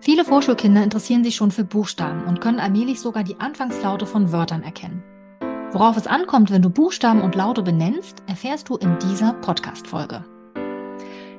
Viele Vorschulkinder interessieren sich schon für Buchstaben und können allmählich sogar die Anfangslaute von Wörtern erkennen. Worauf es ankommt, wenn du Buchstaben und Laute benennst, erfährst du in dieser Podcast-Folge.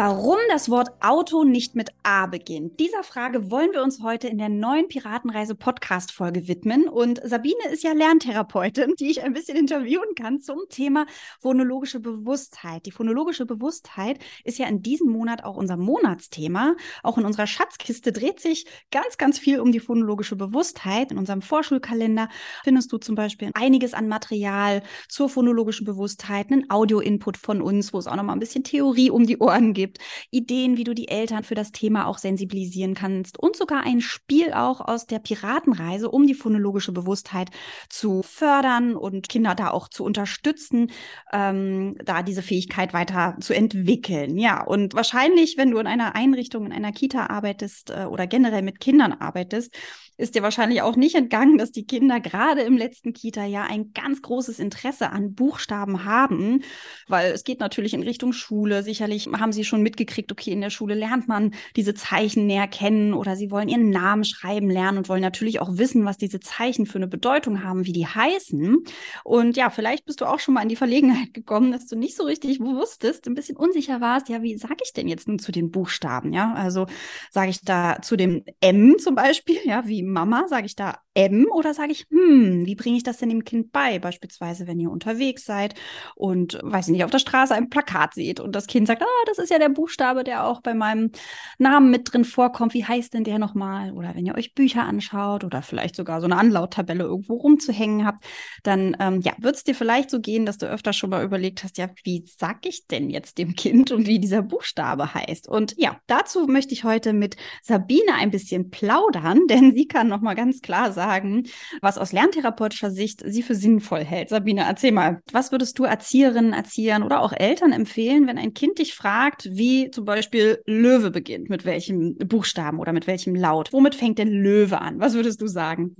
Warum das Wort Auto nicht mit A beginnt, dieser Frage wollen wir uns heute in der neuen Piratenreise Podcast Folge widmen. Und Sabine ist ja Lerntherapeutin, die ich ein bisschen interviewen kann zum Thema phonologische Bewusstheit. Die phonologische Bewusstheit ist ja in diesem Monat auch unser Monatsthema. Auch in unserer Schatzkiste dreht sich ganz, ganz viel um die phonologische Bewusstheit. In unserem Vorschulkalender findest du zum Beispiel einiges an Material zur phonologischen Bewusstheit, einen Audio-Input von uns, wo es auch noch mal ein bisschen Theorie um die Ohren gibt gibt, Ideen, wie du die Eltern für das Thema auch sensibilisieren kannst und sogar ein Spiel auch aus der Piratenreise, um die phonologische Bewusstheit zu fördern und Kinder da auch zu unterstützen, ähm, da diese Fähigkeit weiter zu entwickeln. Ja, und wahrscheinlich, wenn du in einer Einrichtung, in einer Kita arbeitest äh, oder generell mit Kindern arbeitest, ist dir wahrscheinlich auch nicht entgangen, dass die Kinder gerade im letzten Kita-Jahr ein ganz großes Interesse an Buchstaben haben, weil es geht natürlich in Richtung Schule. Sicherlich haben sie schon mitgekriegt, okay, in der Schule lernt man diese Zeichen näher kennen oder sie wollen ihren Namen schreiben lernen und wollen natürlich auch wissen, was diese Zeichen für eine Bedeutung haben, wie die heißen. Und ja, vielleicht bist du auch schon mal in die Verlegenheit gekommen, dass du nicht so richtig wusstest, ein bisschen unsicher warst, ja, wie sage ich denn jetzt nun zu den Buchstaben? Ja, also sage ich da zu dem M zum Beispiel, ja, wie Mama, sage ich da M oder sage ich, hm, wie bringe ich das denn dem Kind bei? Beispielsweise, wenn ihr unterwegs seid und, weiß ich nicht, auf der Straße ein Plakat seht und das Kind sagt, ah, das ist ja der Buchstabe, der auch bei meinem Namen mit drin vorkommt. Wie heißt denn der nochmal? Oder wenn ihr euch Bücher anschaut oder vielleicht sogar so eine Anlauttabelle irgendwo rumzuhängen habt, dann ähm, ja, wird es dir vielleicht so gehen, dass du öfter schon mal überlegt hast, ja, wie sag ich denn jetzt dem Kind und wie dieser Buchstabe heißt? Und ja, dazu möchte ich heute mit Sabine ein bisschen plaudern, denn sie kann noch mal ganz klar sagen, was aus lerntherapeutischer Sicht sie für sinnvoll hält. Sabine, erzähl mal, was würdest du Erzieherinnen, Erziehern oder auch Eltern empfehlen, wenn ein Kind dich fragt, wie zum Beispiel Löwe beginnt, mit welchem Buchstaben oder mit welchem Laut? Womit fängt denn Löwe an? Was würdest du sagen?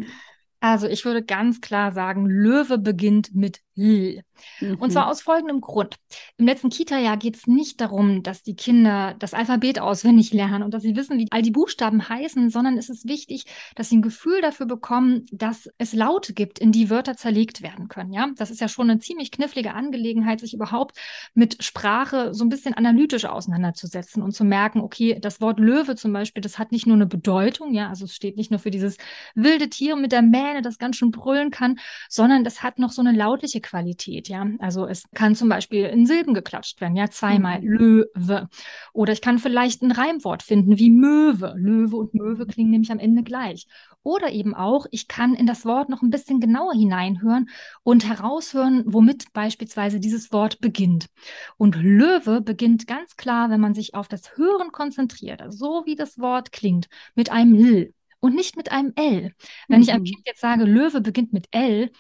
Also ich würde ganz klar sagen, Löwe beginnt mit L. Mhm. Und zwar mhm. aus folgendem Grund. Im letzten Kita-Jahr geht es nicht darum, dass die Kinder das Alphabet auswendig lernen und dass sie wissen, wie all die Buchstaben heißen, sondern es ist wichtig, dass sie ein Gefühl dafür bekommen, dass es Laute gibt, in die Wörter zerlegt werden können. Ja, das ist ja schon eine ziemlich knifflige Angelegenheit, sich überhaupt mit Sprache so ein bisschen analytisch auseinanderzusetzen und zu merken, okay, das Wort Löwe zum Beispiel, das hat nicht nur eine Bedeutung, ja, also es steht nicht nur für dieses wilde Tier mit der Mähne, das ganz schön brüllen kann, sondern das hat noch so eine lautliche Qualität ja. Also es kann zum Beispiel in Silben geklatscht werden, ja, zweimal mhm. Löwe. Oder ich kann vielleicht ein Reimwort finden wie Möwe. Löwe und Möwe klingen nämlich am Ende gleich. Oder eben auch, ich kann in das Wort noch ein bisschen genauer hineinhören und heraushören, womit beispielsweise dieses Wort beginnt. Und Löwe beginnt ganz klar, wenn man sich auf das Hören konzentriert, also so wie das Wort klingt, mit einem L und nicht mit einem L. Wenn mhm. ich einem mhm. Kind jetzt sage, Löwe beginnt mit L,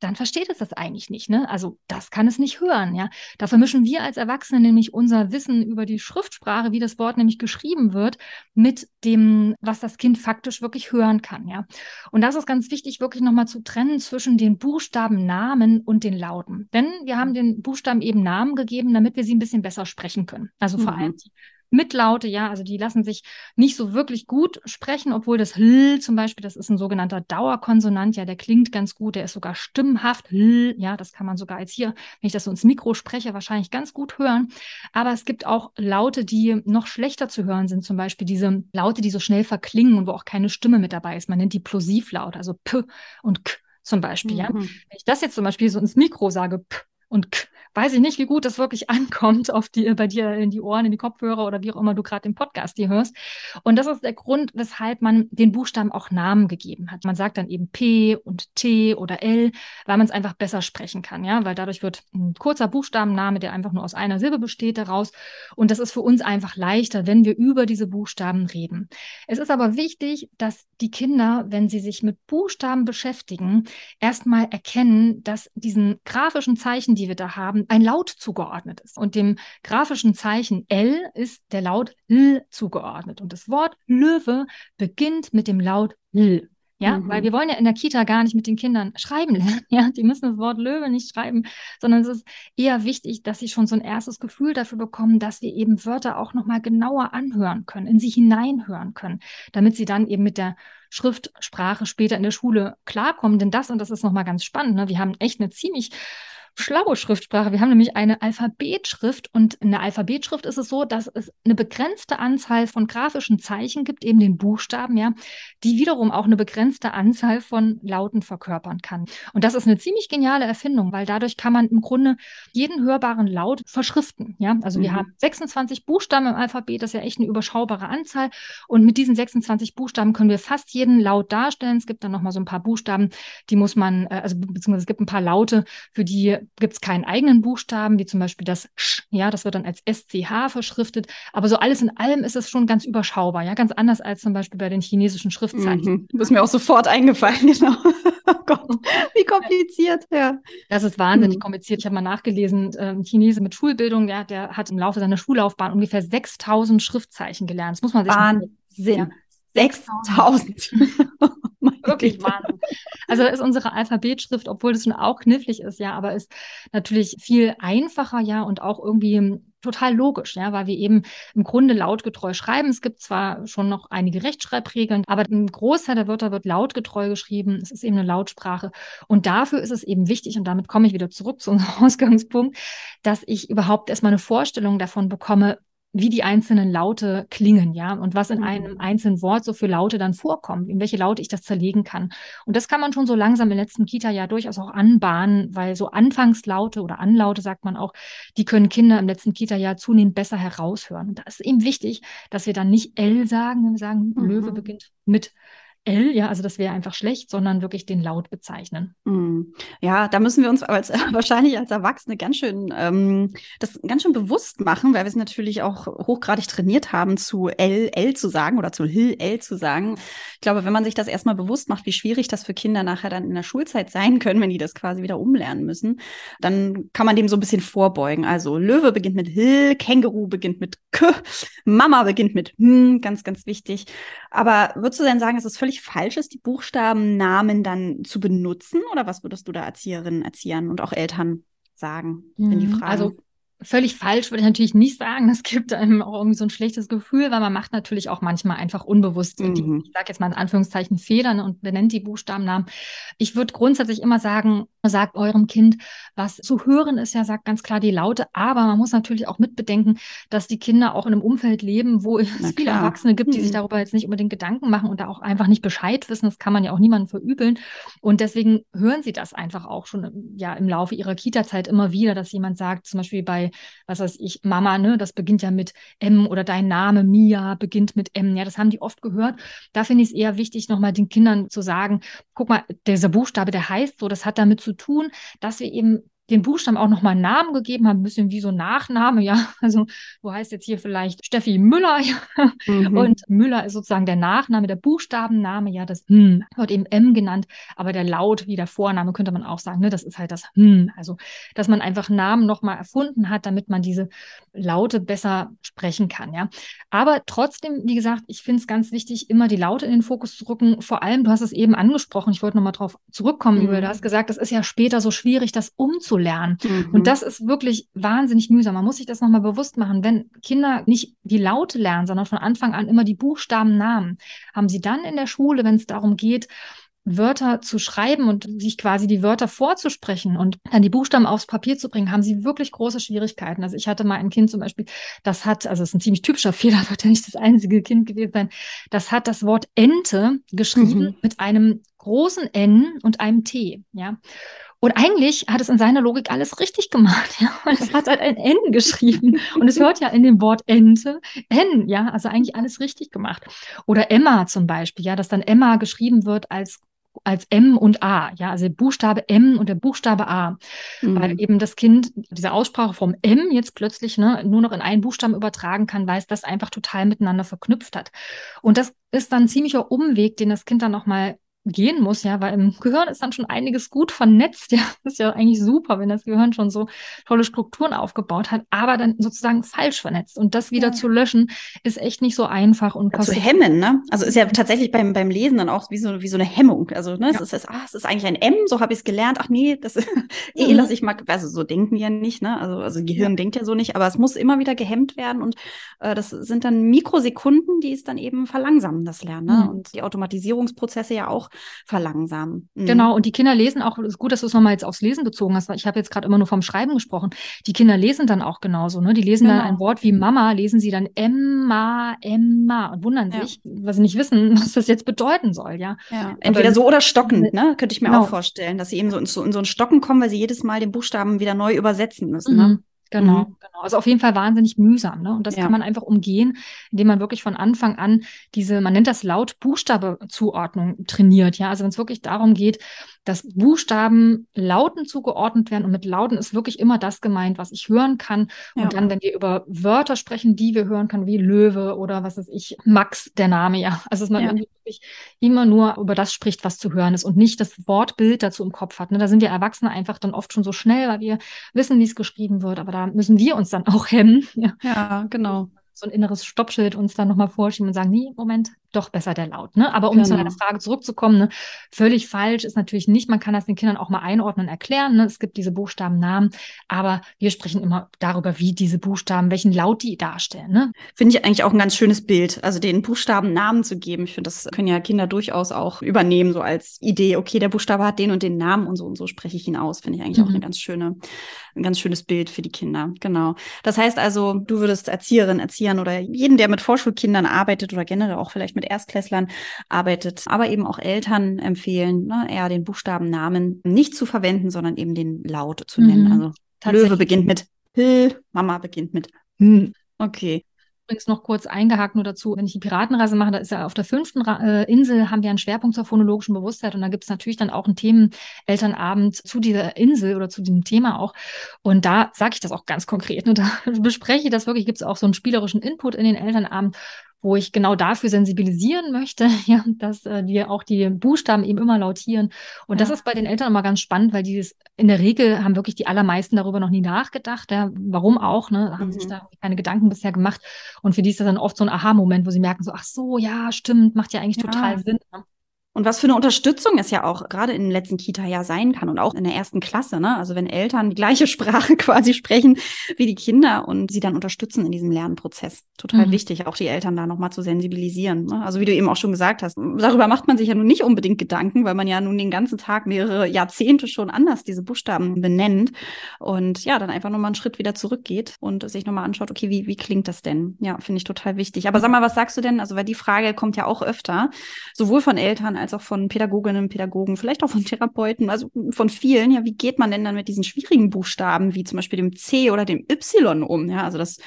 dann versteht es das eigentlich nicht. Ne? Also das kann es nicht hören. Ja, dafür mischen wir als Erwachsene nämlich unser Wissen über die Schriftsprache, wie das Wort nämlich geschrieben wird, mit dem, was das Kind faktisch wirklich hören kann. Ja, und das ist ganz wichtig, wirklich nochmal zu trennen zwischen den Buchstaben Namen und den Lauten. Denn wir haben den Buchstaben eben Namen gegeben, damit wir sie ein bisschen besser sprechen können. Also vor mhm. allem die Mitlaute, ja, also die lassen sich nicht so wirklich gut sprechen, obwohl das L zum Beispiel, das ist ein sogenannter Dauerkonsonant, ja, der klingt ganz gut, der ist sogar stimmhaft, L, ja, das kann man sogar als hier, wenn ich das so ins Mikro spreche, wahrscheinlich ganz gut hören. Aber es gibt auch Laute, die noch schlechter zu hören sind, zum Beispiel diese Laute, die so schnell verklingen und wo auch keine Stimme mit dabei ist. Man nennt die Plosivlaute, also P und K zum Beispiel, mhm. ja. Wenn ich das jetzt zum Beispiel so ins Mikro sage, P und K, weiß ich nicht, wie gut das wirklich ankommt auf die, bei dir in die Ohren, in die Kopfhörer oder wie auch immer du gerade den Podcast hier hörst. Und das ist der Grund, weshalb man den Buchstaben auch Namen gegeben hat. Man sagt dann eben P und T oder L, weil man es einfach besser sprechen kann, ja, weil dadurch wird ein kurzer Buchstabenname, der einfach nur aus einer Silbe besteht, daraus. Und das ist für uns einfach leichter, wenn wir über diese Buchstaben reden. Es ist aber wichtig, dass die Kinder, wenn sie sich mit Buchstaben beschäftigen, erstmal erkennen, dass diesen grafischen Zeichen, die wir da haben, ein Laut zugeordnet ist. Und dem grafischen Zeichen L ist der Laut L zugeordnet. Und das Wort Löwe beginnt mit dem Laut L. Ja, mhm. weil wir wollen ja in der Kita gar nicht mit den Kindern schreiben lernen. Ja, die müssen das Wort Löwe nicht schreiben, sondern es ist eher wichtig, dass sie schon so ein erstes Gefühl dafür bekommen, dass wir eben Wörter auch nochmal genauer anhören können, in sie hineinhören können, damit sie dann eben mit der Schriftsprache später in der Schule klarkommen. Denn das, und das ist nochmal ganz spannend, ne, wir haben echt eine ziemlich schlaue Schriftsprache. Wir haben nämlich eine Alphabetschrift und in der Alphabetschrift ist es so, dass es eine begrenzte Anzahl von grafischen Zeichen gibt, eben den Buchstaben, ja, die wiederum auch eine begrenzte Anzahl von Lauten verkörpern kann. Und das ist eine ziemlich geniale Erfindung, weil dadurch kann man im Grunde jeden hörbaren Laut verschriften, ja. Also mhm. wir haben 26 Buchstaben im Alphabet, das ist ja echt eine überschaubare Anzahl und mit diesen 26 Buchstaben können wir fast jeden Laut darstellen. Es gibt dann noch mal so ein paar Buchstaben, die muss man, äh, also beziehungsweise es gibt ein paar Laute, für die gibt es keinen eigenen Buchstaben, wie zum Beispiel das Sch, ja, das wird dann als SCH verschriftet. Aber so alles in allem ist es schon ganz überschaubar, ja, ganz anders als zum Beispiel bei den chinesischen Schriftzeichen. Mhm. Das ist mir auch sofort eingefallen, genau. oh Gott, wie kompliziert, ja. Das ist wahnsinnig mhm. kompliziert. Ich habe mal nachgelesen, ein Chinese mit Schulbildung, ja, der hat im Laufe seiner Schullaufbahn ungefähr 6000 Schriftzeichen gelernt. Das muss man sich Wahnsinn. Ja. 6000. Wirklich Wahnsinn. Also ist unsere Alphabetschrift, obwohl das schon auch knifflig ist, ja, aber ist natürlich viel einfacher, ja, und auch irgendwie total logisch, ja, weil wir eben im Grunde lautgetreu schreiben. Es gibt zwar schon noch einige Rechtschreibregeln, aber ein Großteil der Wörter wird lautgetreu geschrieben. Es ist eben eine Lautsprache. Und dafür ist es eben wichtig, und damit komme ich wieder zurück zu unserem Ausgangspunkt, dass ich überhaupt erstmal eine Vorstellung davon bekomme, wie die einzelnen Laute klingen, ja, und was in einem mhm. einzelnen Wort so für Laute dann vorkommen, in welche Laute ich das zerlegen kann. Und das kann man schon so langsam im letzten Kita-Jahr durchaus auch anbahnen, weil so Anfangslaute oder Anlaute, sagt man auch, die können Kinder im letzten Kita-Jahr zunehmend besser heraushören. Und da ist eben wichtig, dass wir dann nicht L sagen, wenn wir sagen, mhm. Löwe beginnt mit L, ja, also das wäre einfach schlecht, sondern wirklich den Laut bezeichnen. Mm. Ja, da müssen wir uns als, wahrscheinlich als Erwachsene ganz schön ähm, das ganz schön bewusst machen, weil wir es natürlich auch hochgradig trainiert haben, zu L, L zu sagen oder zu L, L zu sagen. Ich glaube, wenn man sich das erstmal bewusst macht, wie schwierig das für Kinder nachher dann in der Schulzeit sein können, wenn die das quasi wieder umlernen müssen, dann kann man dem so ein bisschen vorbeugen. Also Löwe beginnt mit L, Känguru beginnt mit K, Mama beginnt mit M, ganz, ganz wichtig. Aber würdest du denn sagen, es ist völlig falsch ist, die Buchstabennamen dann zu benutzen? Oder was würdest du da Erzieherinnen, Erziehern und auch Eltern sagen, wenn die mhm. fragen? Also völlig falsch würde ich natürlich nicht sagen. Das gibt einem auch irgendwie so ein schlechtes Gefühl, weil man macht natürlich auch manchmal einfach unbewusst mhm. die, ich sage jetzt mal in Anführungszeichen, Federn und benennt die Buchstabennamen. Ich würde grundsätzlich immer sagen, sagt eurem Kind, was zu hören ist, ja, sagt ganz klar die Laute, aber man muss natürlich auch mitbedenken, dass die Kinder auch in einem Umfeld leben, wo es Na viele klar. Erwachsene gibt, die mhm. sich darüber jetzt nicht unbedingt Gedanken machen und da auch einfach nicht Bescheid wissen. Das kann man ja auch niemandem verübeln. Und deswegen hören sie das einfach auch schon ja im Laufe ihrer Kita-Zeit immer wieder, dass jemand sagt, zum Beispiel bei, was weiß ich, Mama, ne, das beginnt ja mit M oder dein Name, Mia, beginnt mit M. Ja, das haben die oft gehört. Da finde ich es eher wichtig, nochmal den Kindern zu sagen, guck mal, dieser Buchstabe, der heißt so, das hat damit zu tun, dass wir eben den Buchstaben auch nochmal einen Namen gegeben haben, ein bisschen wie so Nachname, ja. Also du heißt jetzt hier vielleicht Steffi Müller, ja. Mhm. Und Müller ist sozusagen der Nachname, der Buchstabenname, ja, das hm, wird eben M genannt, aber der Laut wie der Vorname könnte man auch sagen, ne, das ist halt das hm. Also, dass man einfach Namen nochmal erfunden hat, damit man diese Laute besser sprechen kann, ja. Aber trotzdem, wie gesagt, ich finde es ganz wichtig, immer die Laute in den Fokus zu rücken. Vor allem, du hast es eben angesprochen, ich wollte nochmal drauf zurückkommen, mhm. du hast gesagt, es ist ja später so schwierig, das umzusetzen lernen. Mhm. Und das ist wirklich wahnsinnig mühsam. Man muss sich das nochmal bewusst machen. Wenn Kinder nicht die Laute lernen, sondern von Anfang an immer die Buchstabennamen, haben sie dann in der Schule, wenn es darum geht, Wörter zu schreiben und sich quasi die Wörter vorzusprechen und dann die Buchstaben aufs Papier zu bringen, haben sie wirklich große Schwierigkeiten. Also ich hatte mal ein Kind zum Beispiel, das hat, also es ist ein ziemlich typischer Fehler, wird ja nicht das einzige Kind gewesen sein, das hat das Wort Ente geschrieben mhm. mit einem großen N und einem T, ja. Und eigentlich hat es in seiner Logik alles richtig gemacht, ja. Und es hat halt ein N geschrieben. Und es hört ja in dem Wort Ente N, ja. Also eigentlich alles richtig gemacht. Oder Emma zum Beispiel, ja, dass dann Emma geschrieben wird als als M und A, ja, also der Buchstabe M und der Buchstabe A, mhm. weil eben das Kind diese Aussprache vom M jetzt plötzlich ne, nur noch in einen Buchstaben übertragen kann, weil es das einfach total miteinander verknüpft hat. Und das ist dann ein ziemlicher Umweg, den das Kind dann nochmal gehen muss, ja, weil im Gehirn ist dann schon einiges gut vernetzt. Ja, das ist ja eigentlich super, wenn das Gehirn schon so tolle Strukturen aufgebaut hat, aber dann sozusagen falsch vernetzt. Und das wieder ja. zu löschen, ist echt nicht so einfach und ja, zu hemmen, ne? Also ist ja tatsächlich beim, beim Lesen dann auch wie so, wie so eine Hemmung. Also, ne, ja. es ist, ah, es ist eigentlich ein M, so habe ich es gelernt. Ach nee, das eh mhm. lasse ich mal, also so denken wir ja nicht, ne? Also, also Gehirn denkt ja so nicht, aber es muss immer wieder gehemmt werden und äh, das sind dann Mikrosekunden, die es dann eben verlangsamen, das Lernen. Ne? Mhm. Und die Automatisierungsprozesse ja auch verlangsamen. Mhm. Genau, und die Kinder lesen auch, ist gut, dass du es nochmal jetzt aufs Lesen bezogen hast, weil ich habe jetzt gerade immer nur vom Schreiben gesprochen. Die Kinder lesen dann auch genauso, ne? Die lesen genau. dann ein Wort wie Mama, lesen sie dann Emma, Emma und wundern ja. sich, weil sie nicht wissen, was das jetzt bedeuten soll, ja. ja. Entweder so oder stockend, ne? Könnte ich mir genau. auch vorstellen, dass sie eben so in, so in, so ein Stocken kommen, weil sie jedes Mal den Buchstaben wieder neu übersetzen müssen. Ne? Mhm. Ne? Genau, mhm. genau. Also auf jeden Fall wahnsinnig mühsam. Ne? Und das ja. kann man einfach umgehen, indem man wirklich von Anfang an diese, man nennt das Laut-Buchstabe-Zuordnung trainiert. Ja, also wenn es wirklich darum geht, dass Buchstaben Lauten zugeordnet werden und mit Lauten ist wirklich immer das gemeint, was ich hören kann. Ja. Und dann, wenn wir über Wörter sprechen, die wir hören können, wie Löwe oder was ist ich, Max, der Name, ja. Also dass man ja. wirklich immer nur über das spricht, was zu hören ist und nicht das Wortbild dazu im Kopf hat. Ne? Da sind wir Erwachsene einfach dann oft schon so schnell, weil wir wissen, wie es geschrieben wird, aber da müssen wir uns dann auch hemmen. Ja, ja genau so ein inneres Stoppschild uns dann nochmal vorschieben und sagen, nee, Moment, doch besser der Laut. Ne? Aber um genau. zu deiner Frage zurückzukommen, ne, völlig falsch ist natürlich nicht, man kann das den Kindern auch mal einordnen und erklären. Ne? Es gibt diese Buchstabennamen, aber wir sprechen immer darüber, wie diese Buchstaben, welchen Laut die darstellen. Ne? Finde ich eigentlich auch ein ganz schönes Bild, also den Buchstaben Namen zu geben. Ich finde, das können ja Kinder durchaus auch übernehmen, so als Idee, okay, der Buchstabe hat den und den Namen und so und so spreche ich ihn aus. Finde ich eigentlich mhm. auch eine ganz schöne, ein ganz schönes Bild für die Kinder. Genau. Das heißt also, du würdest Erzieherin, Erziehern oder jeden, der mit Vorschulkindern arbeitet oder generell auch vielleicht mit Erstklässlern arbeitet, aber eben auch Eltern empfehlen, ne, eher den Buchstabennamen nicht zu verwenden, sondern eben den Laut zu nennen. Mhm, also Löwe beginnt mit H, Mama beginnt mit Hm. Okay übrigens noch kurz eingehakt nur dazu, wenn ich die Piratenreise mache, da ist ja auf der fünften Ra äh, Insel haben wir einen Schwerpunkt zur phonologischen Bewusstheit und da gibt es natürlich dann auch einen Themen-Elternabend zu dieser Insel oder zu diesem Thema auch. Und da sage ich das auch ganz konkret. Ne? Da bespreche ich das wirklich, gibt es auch so einen spielerischen Input in den Elternabend wo ich genau dafür sensibilisieren möchte, ja, dass äh, wir auch die Buchstaben eben immer lautieren. Und ja. das ist bei den Eltern immer ganz spannend, weil die in der Regel haben wirklich die allermeisten darüber noch nie nachgedacht. Ja, warum auch, ne? Haben mhm. sich da keine Gedanken bisher gemacht. Und für die ist das dann oft so ein Aha-Moment, wo sie merken, so, ach so, ja, stimmt, macht ja eigentlich ja. total Sinn. Ne? Und was für eine Unterstützung es ja auch gerade in im letzten Kita-Jahr sein kann und auch in der ersten Klasse. Ne? Also wenn Eltern die gleiche Sprache quasi sprechen wie die Kinder und sie dann unterstützen in diesem Lernprozess. Total mhm. wichtig, auch die Eltern da nochmal zu sensibilisieren. Ne? Also wie du eben auch schon gesagt hast, darüber macht man sich ja nun nicht unbedingt Gedanken, weil man ja nun den ganzen Tag mehrere Jahrzehnte schon anders diese Buchstaben benennt und ja, dann einfach nochmal einen Schritt wieder zurückgeht und sich nochmal anschaut, okay, wie, wie klingt das denn? Ja, finde ich total wichtig. Aber sag mal, was sagst du denn? Also weil die Frage kommt ja auch öfter, sowohl von Eltern als als auch von Pädagoginnen, Pädagogen, vielleicht auch von Therapeuten, also von vielen. Ja, wie geht man denn dann mit diesen schwierigen Buchstaben wie zum Beispiel dem C oder dem Y um? Ja, also das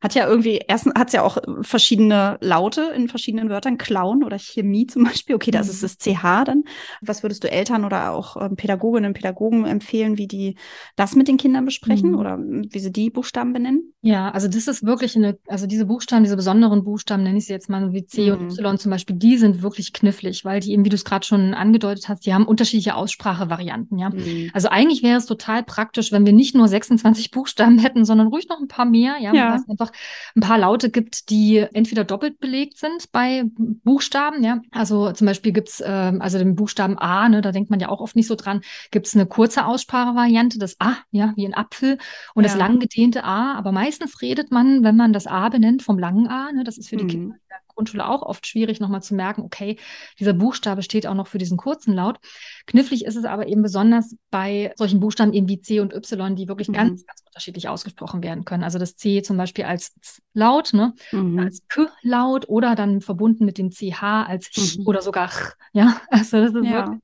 hat ja irgendwie, erstens hat es ja auch verschiedene Laute in verschiedenen Wörtern, Clown oder Chemie zum Beispiel. Okay, das ist mhm. das CH dann. Was würdest du Eltern oder auch ähm, Pädagoginnen und Pädagogen empfehlen, wie die das mit den Kindern besprechen mhm. oder wie sie die Buchstaben benennen? Ja, also das ist wirklich eine, also diese Buchstaben, diese besonderen Buchstaben, nenne ich sie jetzt mal wie C mhm. und Y zum Beispiel, die sind wirklich knifflig, weil die eben, wie du es gerade schon angedeutet hast, die haben unterschiedliche Aussprachevarianten, ja. Mhm. Also eigentlich wäre es total praktisch, wenn wir nicht nur 26 Buchstaben hätten, sondern ruhig noch ein paar mehr, ja, ja. es einfach ein paar Laute gibt, die entweder doppelt belegt sind bei Buchstaben, ja. Also zum Beispiel gibt's äh, also den Buchstaben A, ne, da denkt man ja auch oft nicht so dran, gibt's eine kurze Aussprachevariante, das A, ja, wie ein Apfel und ja. das lang gedehnte A, aber meist meistens redet man, wenn man das A benennt, vom langen A. Ne? Das ist für die mhm. Kinder in der Grundschule auch oft schwierig, nochmal zu merken, okay, dieser Buchstabe steht auch noch für diesen kurzen Laut. Knifflig ist es aber eben besonders bei solchen Buchstaben eben wie C und Y, die wirklich mhm. ganz, ganz unterschiedlich ausgesprochen werden können. Also das C zum Beispiel als Z-Laut, ne? Mhm. als K-Laut oder dann verbunden mit dem CH als Ch mhm. oder sogar Ch. Ja, also das ist ja. wirklich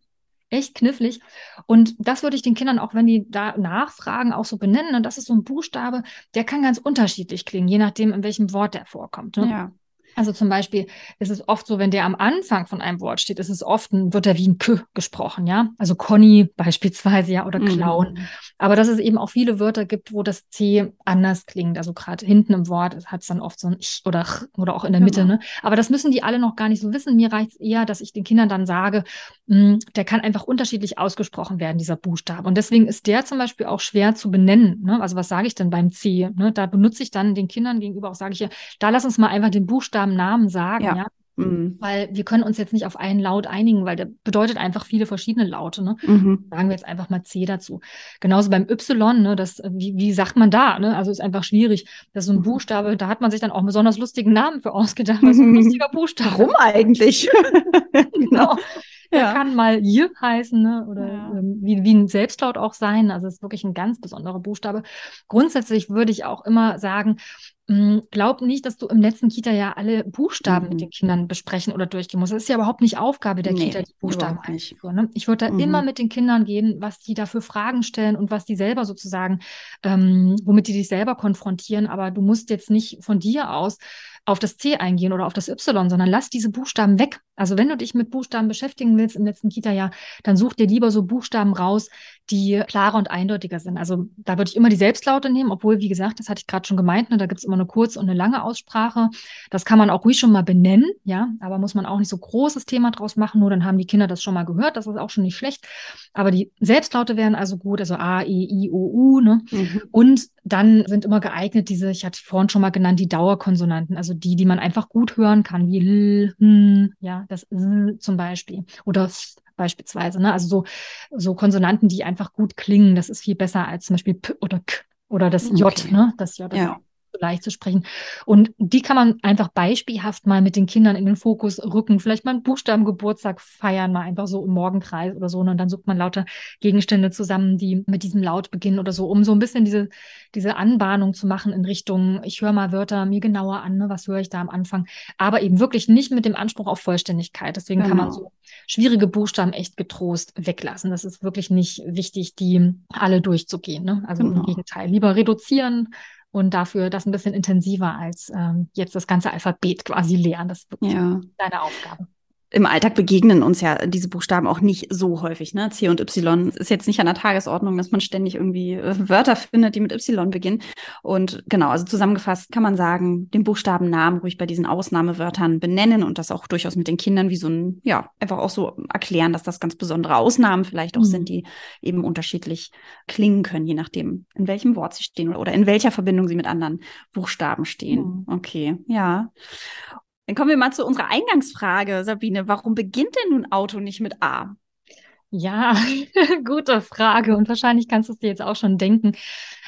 echt knifflig. Und das würde ich den Kindern auch, wenn die da nachfragen, auch so benennen. Und das ist so ein Buchstabe, der kann ganz unterschiedlich klingen, je nachdem, in welchem Wort der vorkommt. Ne? Ja. Also zum Beispiel ist es oft so, wenn der am Anfang von einem Wort steht, ist es oft ein, wird er wie ein K gesprochen, ja. Also Conny beispielsweise, ja, oder Clown. Mhm. Aber dass es eben auch viele Wörter gibt, wo das C anders klingt. Also gerade hinten im Wort hat es dann oft so ein Ich oder Ch oder auch in der Mitte, genau. ne. Aber das müssen die alle noch gar nicht so wissen. Mir reicht es eher, dass ich den Kindern dann sage, mh, hm, der kann einfach unterschiedlich ausgesprochen werden, dieser Buchstabe. Und deswegen ist der zum Beispiel auch schwer zu benennen. Ne? Also was sage ich denn beim C? Ne? Da benutze ich dann den Kindern gegenüber auch, sage ich ja, da lass uns mal einfach den Buchstaben Buchstaben Namen sagen, ja. ja? Mhm. Weil wir können uns jetzt nicht auf einen Laut einigen, weil der bedeutet einfach viele verschiedene Laute. Ne? Mhm. Sagen wir jetzt einfach mal C dazu. Genauso beim Y, ne, das, wie, wie sagt man da? Ne? Also ist einfach schwierig. Das ist so ein. Buchstabe, da hat man sich dann auch einen besonders lustigen Namen für ausgedacht. Das ist ein lustiger Buchstabe. Warum eigentlich? genau. Ja. kann mal J heißen ne? oder ja. ähm, wie, wie ein Selbstlaut auch sein. Also es ist wirklich ein ganz besonderer Buchstabe. Grundsätzlich würde ich auch immer sagen, hm, glaub nicht, dass du im letzten Kita-Jahr alle Buchstaben mhm. mit den Kindern besprechen oder durchgehen musst. Das ist ja überhaupt nicht Aufgabe der nee, Kita, die Buchstaben einzuführen. Ne? Ich würde da mhm. immer mit den Kindern gehen, was die da für Fragen stellen und was die selber sozusagen, ähm, womit die dich selber konfrontieren. Aber du musst jetzt nicht von dir aus auf das C eingehen oder auf das Y, sondern lass diese Buchstaben weg. Also wenn du dich mit Buchstaben beschäftigen willst im letzten Kita-Jahr, dann such dir lieber so Buchstaben raus, die klarer und eindeutiger sind. Also da würde ich immer die Selbstlaute nehmen, obwohl, wie gesagt, das hatte ich gerade schon gemeint, ne, da gibt es immer eine kurze und eine lange Aussprache. Das kann man auch ruhig schon mal benennen, ja, aber muss man auch nicht so großes Thema draus machen, nur dann haben die Kinder das schon mal gehört, das ist auch schon nicht schlecht. Aber die Selbstlaute wären also gut, also A, E, I, O, U, ne? Mhm. Und dann sind immer geeignet diese, ich hatte vorhin schon mal genannt, die Dauerkonsonanten, also die, die man einfach gut hören kann, wie L, Hm, ja, das S zum Beispiel oder S beispielsweise, ne? Also so, so Konsonanten, die einfach gut klingen, das ist viel besser als zum Beispiel P oder K oder das J, okay. ne? Das J, das ja leicht zu sprechen. Und die kann man einfach beispielhaft mal mit den Kindern in den Fokus rücken. Vielleicht mal einen Buchstabengeburtstag feiern, mal einfach so im Morgenkreis oder so. Und dann sucht man lauter Gegenstände zusammen, die mit diesem Laut beginnen oder so, um so ein bisschen diese, diese Anbahnung zu machen in Richtung, ich höre mal Wörter mir genauer an, ne, was höre ich da am Anfang. Aber eben wirklich nicht mit dem Anspruch auf Vollständigkeit. Deswegen genau. kann man genau. so schwierige Buchstaben echt getrost weglassen. Das ist wirklich nicht wichtig, die alle durchzugehen. Ne? Also genau. im Gegenteil, lieber reduzieren, und dafür das ein bisschen intensiver als ähm, jetzt das ganze Alphabet quasi lernen. Das ist wirklich ja. deine Aufgabe im Alltag begegnen uns ja diese Buchstaben auch nicht so häufig. Ne? C und Y ist jetzt nicht an der Tagesordnung, dass man ständig irgendwie äh, Wörter findet, die mit Y beginnen. Und genau, also zusammengefasst kann man sagen, den Buchstabennamen ruhig bei diesen Ausnahmewörtern benennen und das auch durchaus mit den Kindern wie so ein, ja, einfach auch so erklären, dass das ganz besondere Ausnahmen vielleicht auch mhm. sind, die eben unterschiedlich klingen können, je nachdem, in welchem Wort sie stehen oder in welcher Verbindung sie mit anderen Buchstaben stehen. Mhm. Okay, ja. Dann kommen wir mal zu unserer Eingangsfrage, Sabine. Warum beginnt denn nun Auto nicht mit A? Ja, gute Frage. Und wahrscheinlich kannst du es dir jetzt auch schon denken.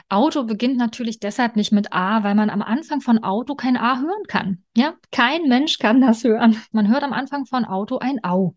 Auto beginnt natürlich deshalb nicht mit A, weil man am Anfang von Auto kein A hören kann. Ja, kein Mensch kann das hören. Man hört am Anfang von Auto ein Au.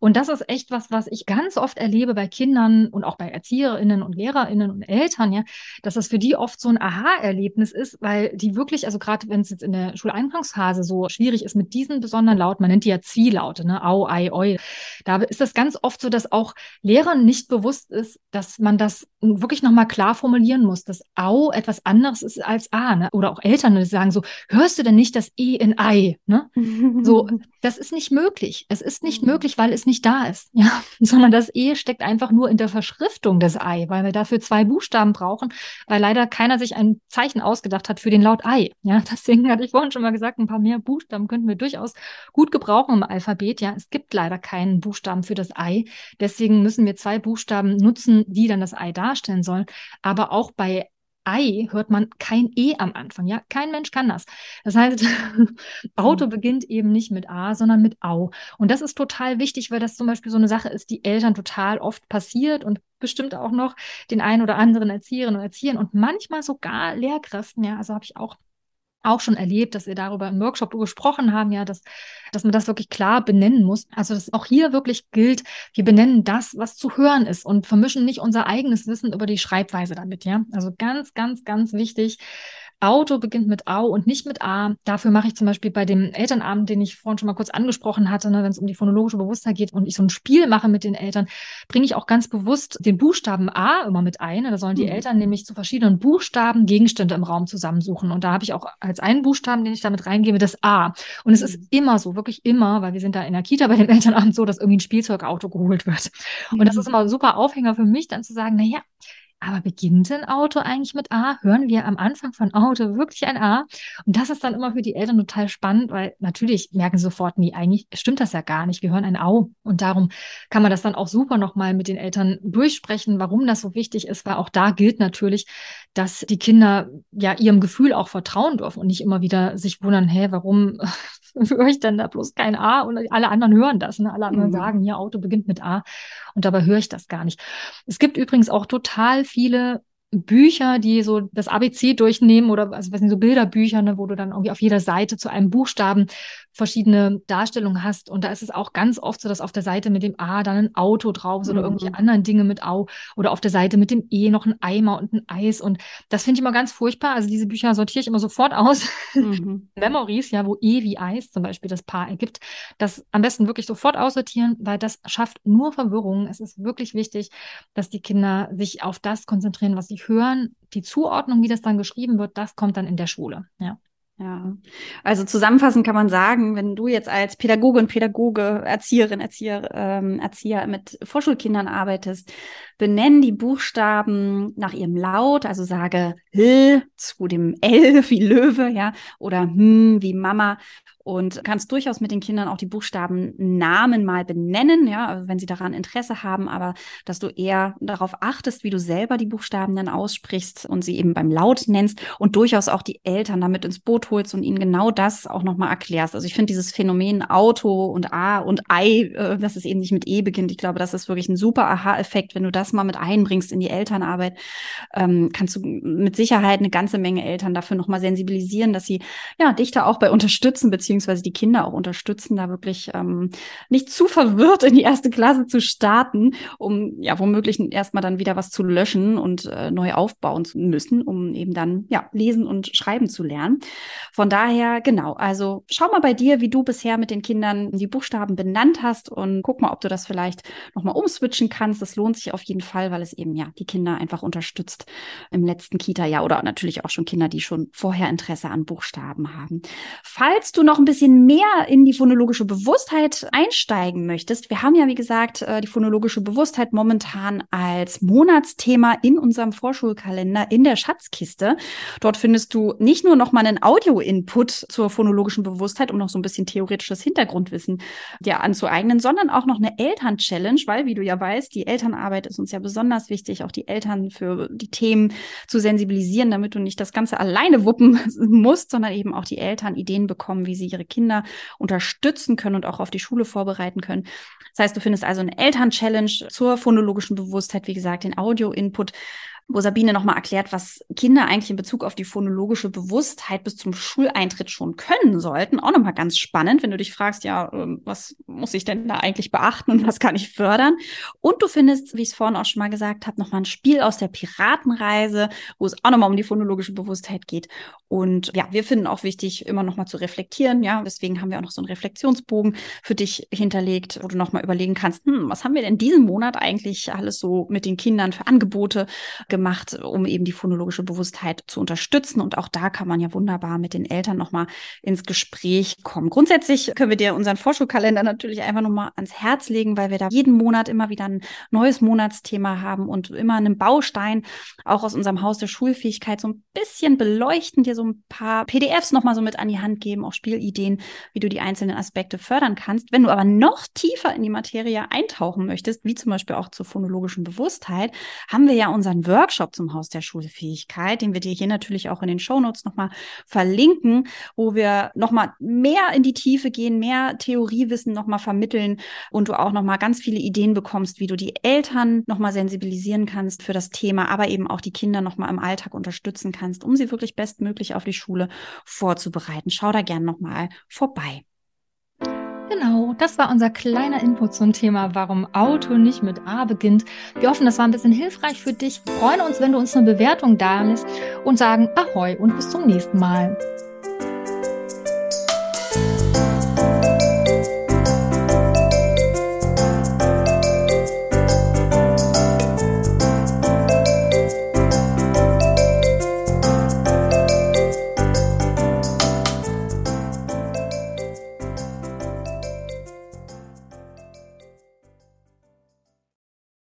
Und das ist echt was, was ich ganz oft erlebe bei Kindern und auch bei ErzieherInnen und LehrerInnen und Eltern, ja, dass das für die oft so ein Aha-Erlebnis ist, weil die wirklich, also gerade wenn es jetzt in der Schuleingangsphase so schwierig ist mit diesen besonderen Lauten, man nennt die ja Zwielaute, ne, Au, Ei, Oi, da ist das ganz oft so, dass auch Lehrern nicht bewusst ist, dass man das wirklich nochmal klar formulieren muss, dass Au etwas anderes ist als A, ne? oder auch Eltern die sagen so, hörst du denn nicht das E in Ei, ne? So, das ist nicht möglich. Es ist nicht mhm. möglich, weil es nicht da ist, ja, sondern das E steckt einfach nur in der Verschriftung des Ei, weil wir dafür zwei Buchstaben brauchen, weil leider keiner sich ein Zeichen ausgedacht hat für den Laut Ei, ja. Deswegen hatte ich vorhin schon mal gesagt, ein paar mehr Buchstaben könnten wir durchaus gut gebrauchen im Alphabet, ja. Es gibt leider keinen Buchstaben für das Ei. Deswegen müssen wir zwei Buchstaben nutzen, die dann das Ei darstellen sollen. Aber auch bei Ei hört man kein E am Anfang. Ja, kein Mensch kann das. Das heißt, Auto mhm. beginnt eben nicht mit A, sondern mit Au. Und das ist total wichtig, weil das zum Beispiel so eine Sache ist, die Eltern total oft passiert und bestimmt auch noch den einen oder anderen Erzieherinnen und Erziehern und manchmal sogar Lehrkräften. Ja, also habe ich auch auch schon erlebt, dass wir darüber im Workshop gesprochen haben, ja, dass, dass man das wirklich klar benennen muss. Also, dass auch hier wirklich gilt, wir benennen das, was zu hören ist und vermischen nicht unser eigenes Wissen über die Schreibweise damit, ja. Also ganz, ganz, ganz wichtig. Auto beginnt mit Au und nicht mit A. Dafür mache ich zum Beispiel bei dem Elternabend, den ich vorhin schon mal kurz angesprochen hatte, ne, wenn es um die phonologische Bewusstheit geht und ich so ein Spiel mache mit den Eltern, bringe ich auch ganz bewusst den Buchstaben A immer mit ein. Da sollen die mhm. Eltern nämlich zu verschiedenen Buchstaben Gegenstände im Raum zusammensuchen. Und da habe ich auch als einen Buchstaben, den ich damit reingebe, das A. Und es mhm. ist immer so, wirklich immer, weil wir sind da in der Kita bei dem Elternabend so, dass irgendwie ein Spielzeugauto geholt wird. Und das mhm. ist immer ein super Aufhänger für mich, dann zu sagen, na ja, aber beginnt ein Auto eigentlich mit A? Hören wir am Anfang von Auto wirklich ein A? Und das ist dann immer für die Eltern total spannend, weil natürlich merken sie sofort, nee, eigentlich stimmt das ja gar nicht. Wir hören ein Au. Und darum kann man das dann auch super nochmal mit den Eltern durchsprechen, warum das so wichtig ist, weil auch da gilt natürlich, dass die Kinder ja ihrem Gefühl auch vertrauen dürfen und nicht immer wieder sich wundern, hä, warum höre ich denn da bloß kein A? Und alle anderen hören das. Ne? Alle anderen mhm. sagen, ja, Auto beginnt mit A. Und dabei höre ich das gar nicht. Es gibt übrigens auch total viele Bücher, die so das ABC durchnehmen oder also was sind so Bilderbücher, ne, wo du dann irgendwie auf jeder Seite zu einem Buchstaben verschiedene Darstellungen hast. Und da ist es auch ganz oft so, dass auf der Seite mit dem A dann ein Auto drauf ist oder mhm. irgendwelche anderen Dinge mit Au oder auf der Seite mit dem E noch ein Eimer und ein Eis. Und das finde ich immer ganz furchtbar. Also diese Bücher sortiere ich immer sofort aus. Mhm. Memories, ja, wo E wie Eis zum Beispiel das Paar ergibt. Das am besten wirklich sofort aussortieren, weil das schafft nur Verwirrung. Es ist wirklich wichtig, dass die Kinder sich auf das konzentrieren, was sie hören, die Zuordnung, wie das dann geschrieben wird, das kommt dann in der Schule. Ja. Ja, also zusammenfassend kann man sagen, wenn du jetzt als Pädagogin, Pädagoge, Erzieherin, Erzieher, ähm, Erzieher mit Vorschulkindern arbeitest, benenn die Buchstaben nach ihrem Laut, also sage L zu dem L wie Löwe, ja, oder hm wie Mama und kannst durchaus mit den Kindern auch die Buchstaben Namen mal benennen, ja, also wenn sie daran Interesse haben, aber dass du eher darauf achtest, wie du selber die Buchstaben dann aussprichst und sie eben beim Laut nennst und durchaus auch die Eltern damit ins Boot holst und ihnen genau das auch nochmal erklärst. Also ich finde dieses Phänomen Auto und A und Ei, äh, dass es eben nicht mit E beginnt, ich glaube, das ist wirklich ein super Aha-Effekt, wenn du das mal mit einbringst in die Elternarbeit, ähm, kannst du mit Sicherheit eine ganze Menge Eltern dafür nochmal sensibilisieren, dass sie ja dich da auch bei unterstützen, beziehungsweise die Kinder auch unterstützen, da wirklich ähm, nicht zu verwirrt in die erste Klasse zu starten, um ja womöglich erstmal dann wieder was zu löschen und äh, neu aufbauen zu müssen, um eben dann ja lesen und schreiben zu lernen. Von daher, genau, also schau mal bei dir, wie du bisher mit den Kindern die Buchstaben benannt hast und guck mal, ob du das vielleicht nochmal umswitchen kannst. Das lohnt sich auf jeden Fall, weil es eben ja die Kinder einfach unterstützt im letzten Kita-Jahr oder natürlich auch schon Kinder, die schon vorher Interesse an Buchstaben haben. Falls du noch ein bisschen mehr in die phonologische Bewusstheit einsteigen möchtest, wir haben ja, wie gesagt, äh, die phonologische Bewusstheit momentan als Monatsthema in unserem Vorschulkalender in der Schatzkiste. Dort findest du nicht nur noch mal einen Audio-Input zur phonologischen Bewusstheit, um noch so ein bisschen theoretisches Hintergrundwissen dir anzueignen, sondern auch noch eine Eltern-Challenge, weil, wie du ja weißt, die Elternarbeit ist uns ja besonders wichtig, auch die Eltern für die Themen zu sensibilisieren, damit du nicht das Ganze alleine wuppen musst, sondern eben auch die Eltern Ideen bekommen, wie sie ihre Kinder unterstützen können und auch auf die Schule vorbereiten können. Das heißt, du findest also eine Eltern-Challenge zur phonologischen Bewusstheit, wie gesagt, den Audio-Input wo Sabine nochmal erklärt, was Kinder eigentlich in Bezug auf die phonologische Bewusstheit bis zum Schuleintritt schon können sollten. Auch nochmal ganz spannend, wenn du dich fragst, ja, ähm, was muss ich denn da eigentlich beachten und was kann ich fördern? Und du findest, wie ich es vorhin auch schon mal gesagt habe, nochmal ein Spiel aus der Piratenreise, wo es auch nochmal um die phonologische Bewusstheit geht. Und ja, wir finden auch wichtig, immer nochmal zu reflektieren. Ja, deswegen haben wir auch noch so einen Reflexionsbogen für dich hinterlegt, wo du nochmal überlegen kannst, hm, was haben wir denn diesen Monat eigentlich alles so mit den Kindern für Angebote gemacht? Gemacht, um eben die phonologische Bewusstheit zu unterstützen. Und auch da kann man ja wunderbar mit den Eltern nochmal ins Gespräch kommen. Grundsätzlich können wir dir unseren Vorschulkalender natürlich einfach nochmal ans Herz legen, weil wir da jeden Monat immer wieder ein neues Monatsthema haben und immer einen Baustein auch aus unserem Haus der Schulfähigkeit so ein bisschen beleuchten, dir so ein paar PDFs nochmal so mit an die Hand geben, auch Spielideen, wie du die einzelnen Aspekte fördern kannst. Wenn du aber noch tiefer in die Materie eintauchen möchtest, wie zum Beispiel auch zur phonologischen Bewusstheit, haben wir ja unseren Workshop Workshop zum Haus der Schulfähigkeit, den wir dir hier natürlich auch in den Shownotes nochmal verlinken, wo wir nochmal mehr in die Tiefe gehen, mehr Theoriewissen nochmal vermitteln und du auch nochmal ganz viele Ideen bekommst, wie du die Eltern nochmal sensibilisieren kannst für das Thema, aber eben auch die Kinder nochmal im Alltag unterstützen kannst, um sie wirklich bestmöglich auf die Schule vorzubereiten. Schau da gern nochmal vorbei. Genau, das war unser kleiner Input zum Thema, warum Auto nicht mit A beginnt. Wir hoffen, das war ein bisschen hilfreich für dich. Freuen uns, wenn du uns eine Bewertung da lässt und sagen Ahoi und bis zum nächsten Mal.